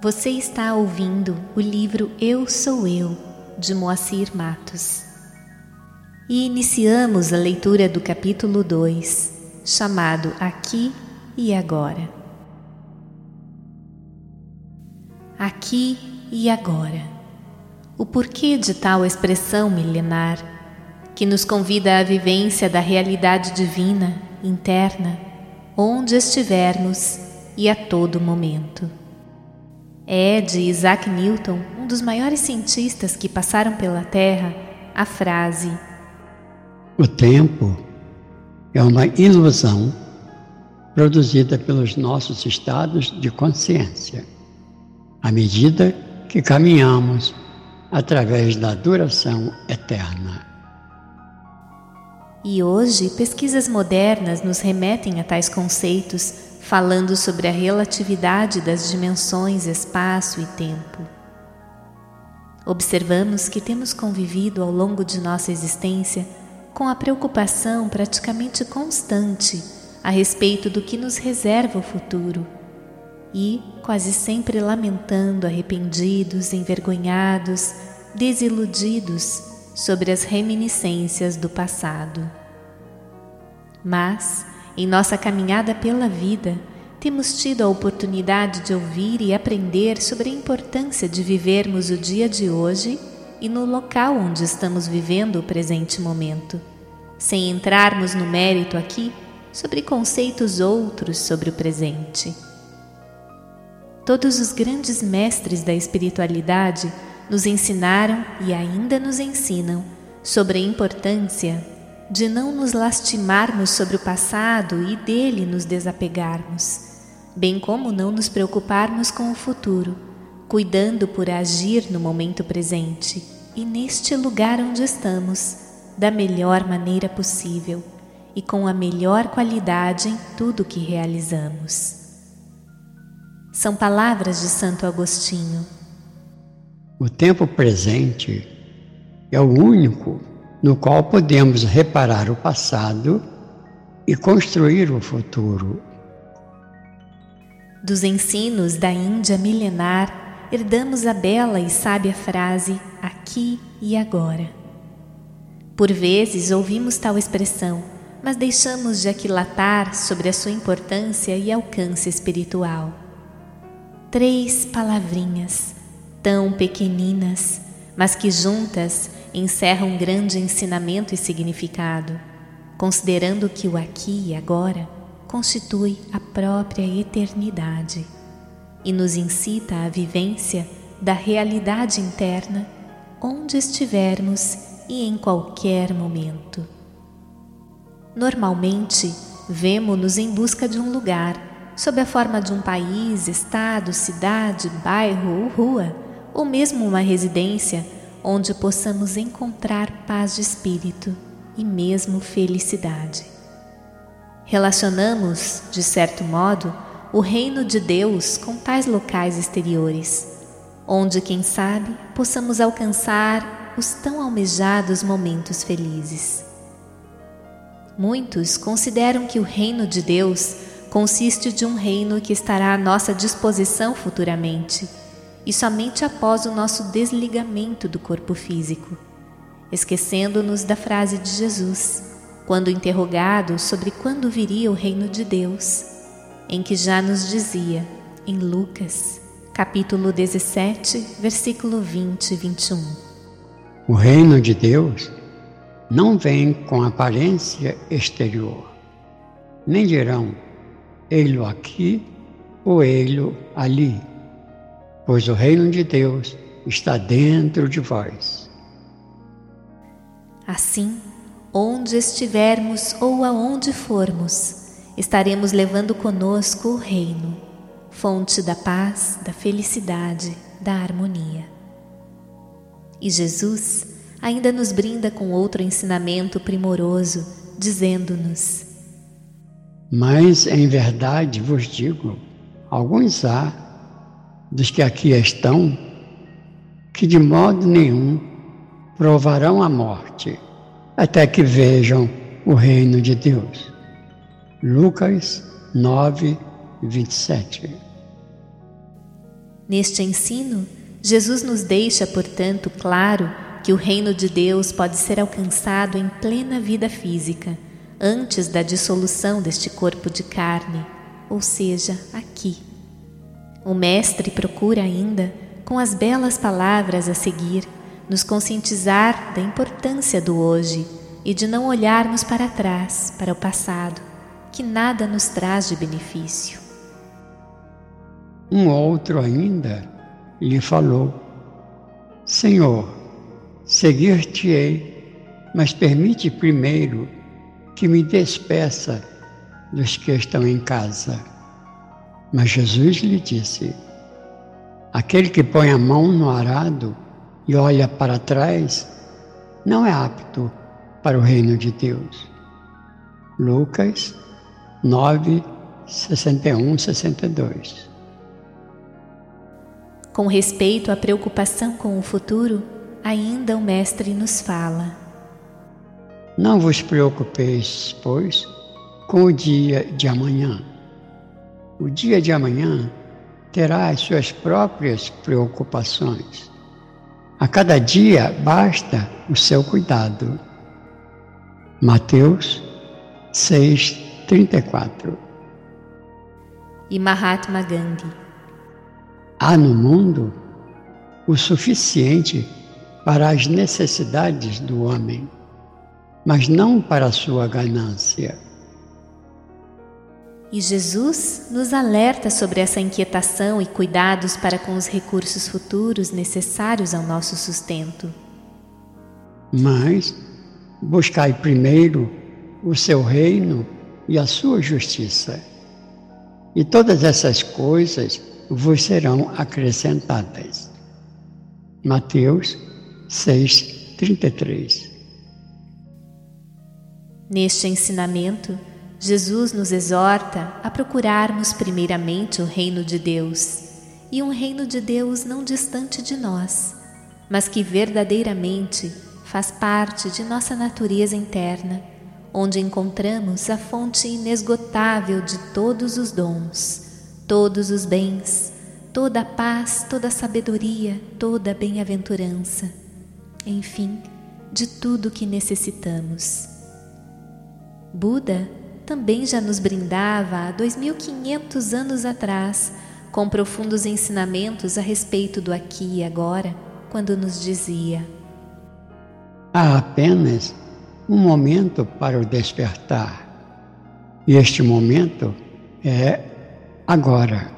Você está ouvindo o livro Eu Sou Eu, de Moacir Matos. E iniciamos a leitura do capítulo 2, chamado Aqui e Agora. Aqui e agora. O porquê de tal expressão milenar, que nos convida à vivência da realidade divina, interna, onde estivermos e a todo momento. É de Isaac Newton, um dos maiores cientistas que passaram pela Terra, a frase: O tempo é uma ilusão produzida pelos nossos estados de consciência, à medida que caminhamos através da duração eterna. E hoje, pesquisas modernas nos remetem a tais conceitos falando sobre a relatividade das dimensões espaço e tempo. Observamos que temos convivido ao longo de nossa existência com a preocupação praticamente constante a respeito do que nos reserva o futuro e quase sempre lamentando arrependidos, envergonhados, desiludidos sobre as reminiscências do passado. Mas, em nossa caminhada pela vida, temos tido a oportunidade de ouvir e aprender sobre a importância de vivermos o dia de hoje e no local onde estamos vivendo o presente momento, sem entrarmos no mérito aqui sobre conceitos outros sobre o presente. Todos os grandes mestres da espiritualidade nos ensinaram e ainda nos ensinam sobre a importância de não nos lastimarmos sobre o passado e dele nos desapegarmos, bem como não nos preocuparmos com o futuro, cuidando por agir no momento presente e neste lugar onde estamos, da melhor maneira possível e com a melhor qualidade em tudo que realizamos. São palavras de Santo Agostinho. O tempo presente é o único no qual podemos reparar o passado e construir o futuro. Dos ensinos da Índia milenar, herdamos a bela e sábia frase aqui e agora. Por vezes ouvimos tal expressão, mas deixamos de aquilatar sobre a sua importância e alcance espiritual. Três palavrinhas, tão pequeninas, mas que juntas encerra um grande ensinamento e significado, considerando que o aqui e agora constitui a própria eternidade e nos incita à vivência da realidade interna onde estivermos e em qualquer momento. Normalmente, vemo-nos em busca de um lugar, sob a forma de um país, estado, cidade, bairro ou rua, ou mesmo uma residência onde possamos encontrar paz de espírito e mesmo felicidade. Relacionamos, de certo modo, o reino de Deus com tais locais exteriores, onde, quem sabe, possamos alcançar os tão almejados momentos felizes. Muitos consideram que o reino de Deus consiste de um reino que estará à nossa disposição futuramente e somente após o nosso desligamento do corpo físico, esquecendo-nos da frase de Jesus, quando interrogado sobre quando viria o reino de Deus, em que já nos dizia, em Lucas, capítulo 17, versículo 20 e 21. O reino de Deus não vem com aparência exterior, nem dirão, ele aqui ou ele ali pois o reino de Deus está dentro de vós. Assim, onde estivermos ou aonde formos, estaremos levando conosco o reino, fonte da paz, da felicidade, da harmonia. E Jesus ainda nos brinda com outro ensinamento primoroso, dizendo-nos: Mas em verdade vos digo, alguns há dos que aqui estão, que de modo nenhum provarão a morte, até que vejam o reino de Deus. Lucas 9, 27. Neste ensino, Jesus nos deixa, portanto, claro que o reino de Deus pode ser alcançado em plena vida física, antes da dissolução deste corpo de carne, ou seja, aqui. O Mestre procura ainda, com as belas palavras a seguir, nos conscientizar da importância do hoje e de não olharmos para trás, para o passado, que nada nos traz de benefício. Um outro ainda lhe falou: Senhor, seguir-te-ei, mas permite primeiro que me despeça dos que estão em casa. Mas Jesus lhe disse: Aquele que põe a mão no arado e olha para trás não é apto para o reino de Deus. Lucas 9, 61, 62 com respeito à preocupação com o futuro, ainda o Mestre nos fala: Não vos preocupeis, pois, com o dia de amanhã. O dia de amanhã terá as suas próprias preocupações. A cada dia basta o seu cuidado. Mateus 6, 34 E Mahatma Gandhi Há no mundo o suficiente para as necessidades do homem, mas não para a sua ganância. E Jesus nos alerta sobre essa inquietação e cuidados para com os recursos futuros necessários ao nosso sustento. Mas buscai primeiro o seu reino e a sua justiça. E todas essas coisas vos serão acrescentadas. Mateus 6, 33 Neste ensinamento, Jesus nos exorta a procurarmos primeiramente o reino de Deus, e um reino de Deus não distante de nós, mas que verdadeiramente faz parte de nossa natureza interna, onde encontramos a fonte inesgotável de todos os dons todos os bens, toda a paz, toda a sabedoria, toda a bem-aventurança, enfim, de tudo que necessitamos. Buda também já nos brindava há 2500 anos atrás com profundos ensinamentos a respeito do aqui e agora, quando nos dizia: Há apenas um momento para o despertar, e este momento é agora.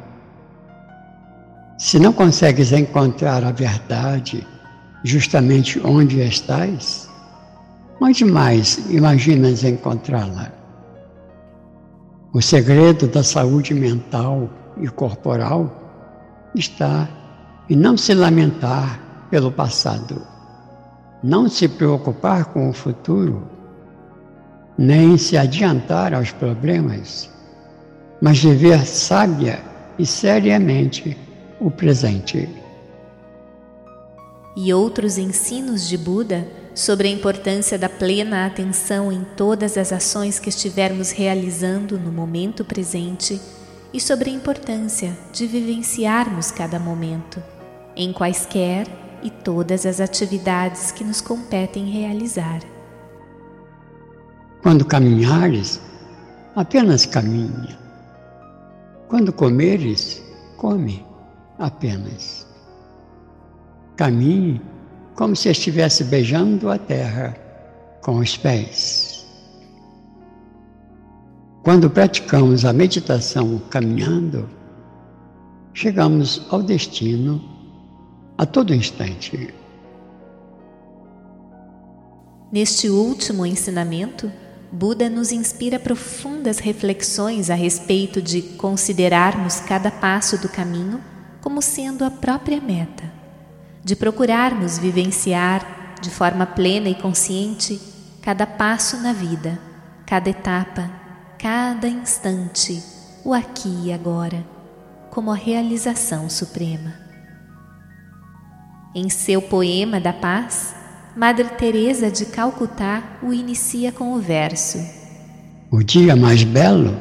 Se não consegues encontrar a verdade justamente onde estás, onde mais imaginas encontrá-la? O segredo da saúde mental e corporal está em não se lamentar pelo passado, não se preocupar com o futuro, nem se adiantar aos problemas mas viver sábia e seriamente o presente. E outros ensinos de Buda sobre a importância da plena atenção em todas as ações que estivermos realizando no momento presente e sobre a importância de vivenciarmos cada momento, em quaisquer e todas as atividades que nos competem realizar. Quando caminhares, apenas caminha quando comeres, come apenas. Caminhe como se estivesse beijando a terra com os pés. Quando praticamos a meditação caminhando, chegamos ao destino a todo instante. Neste último ensinamento, Buda nos inspira profundas reflexões a respeito de considerarmos cada passo do caminho como sendo a própria meta, de procurarmos vivenciar de forma plena e consciente cada passo na vida, cada etapa, cada instante, o aqui e agora, como a realização suprema. Em seu poema da paz, Madre Teresa de Calcutá o inicia com o verso: O dia mais belo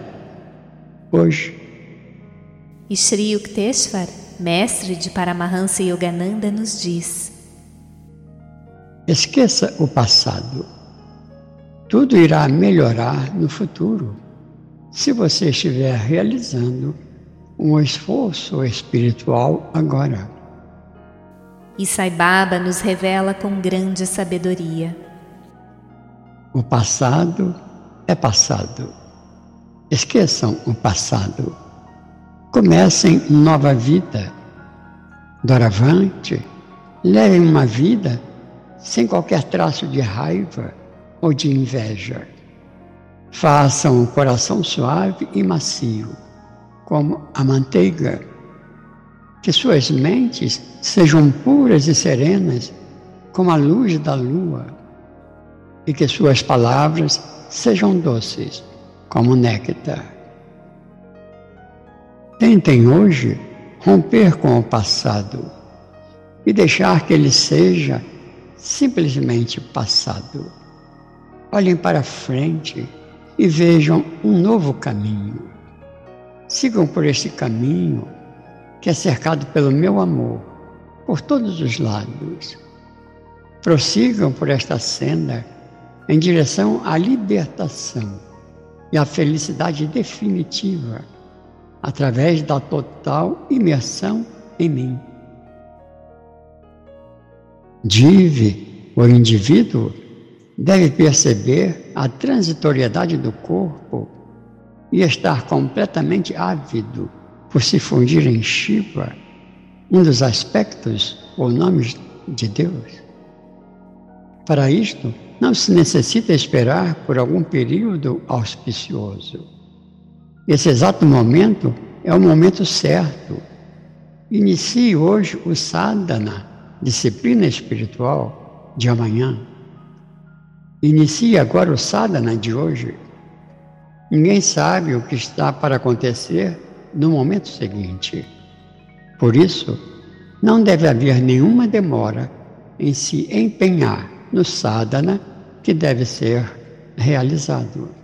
hoje. E Sri Yukteswar mestre de Paramahansa Yogananda, nos diz: Esqueça o passado. Tudo irá melhorar no futuro se você estiver realizando um esforço espiritual agora. E Sai Baba nos revela com grande sabedoria. O passado é passado. Esqueçam o passado. Comecem nova vida. Doravante, levem uma vida sem qualquer traço de raiva ou de inveja. Façam o coração suave e macio, como a manteiga. Que suas mentes sejam puras e serenas, como a luz da lua, e que suas palavras sejam doces, como néctar. Tentem hoje romper com o passado e deixar que ele seja simplesmente passado. Olhem para frente e vejam um novo caminho. Sigam por este caminho que é cercado pelo meu amor por todos os lados. Prossigam por esta senda em direção à libertação e à felicidade definitiva através da total imersão em mim. Dive, o indivíduo, deve perceber a transitoriedade do corpo e estar completamente ávido por se fundir em Shiva, um dos aspectos ou nomes de Deus. Para isto, não se necessita esperar por algum período auspicioso. Esse exato momento é o momento certo. Inicie hoje o sadhana, disciplina espiritual, de amanhã. Inicie agora o sadhana de hoje. Ninguém sabe o que está para acontecer no momento seguinte. Por isso, não deve haver nenhuma demora em se empenhar no sadhana que deve ser realizado.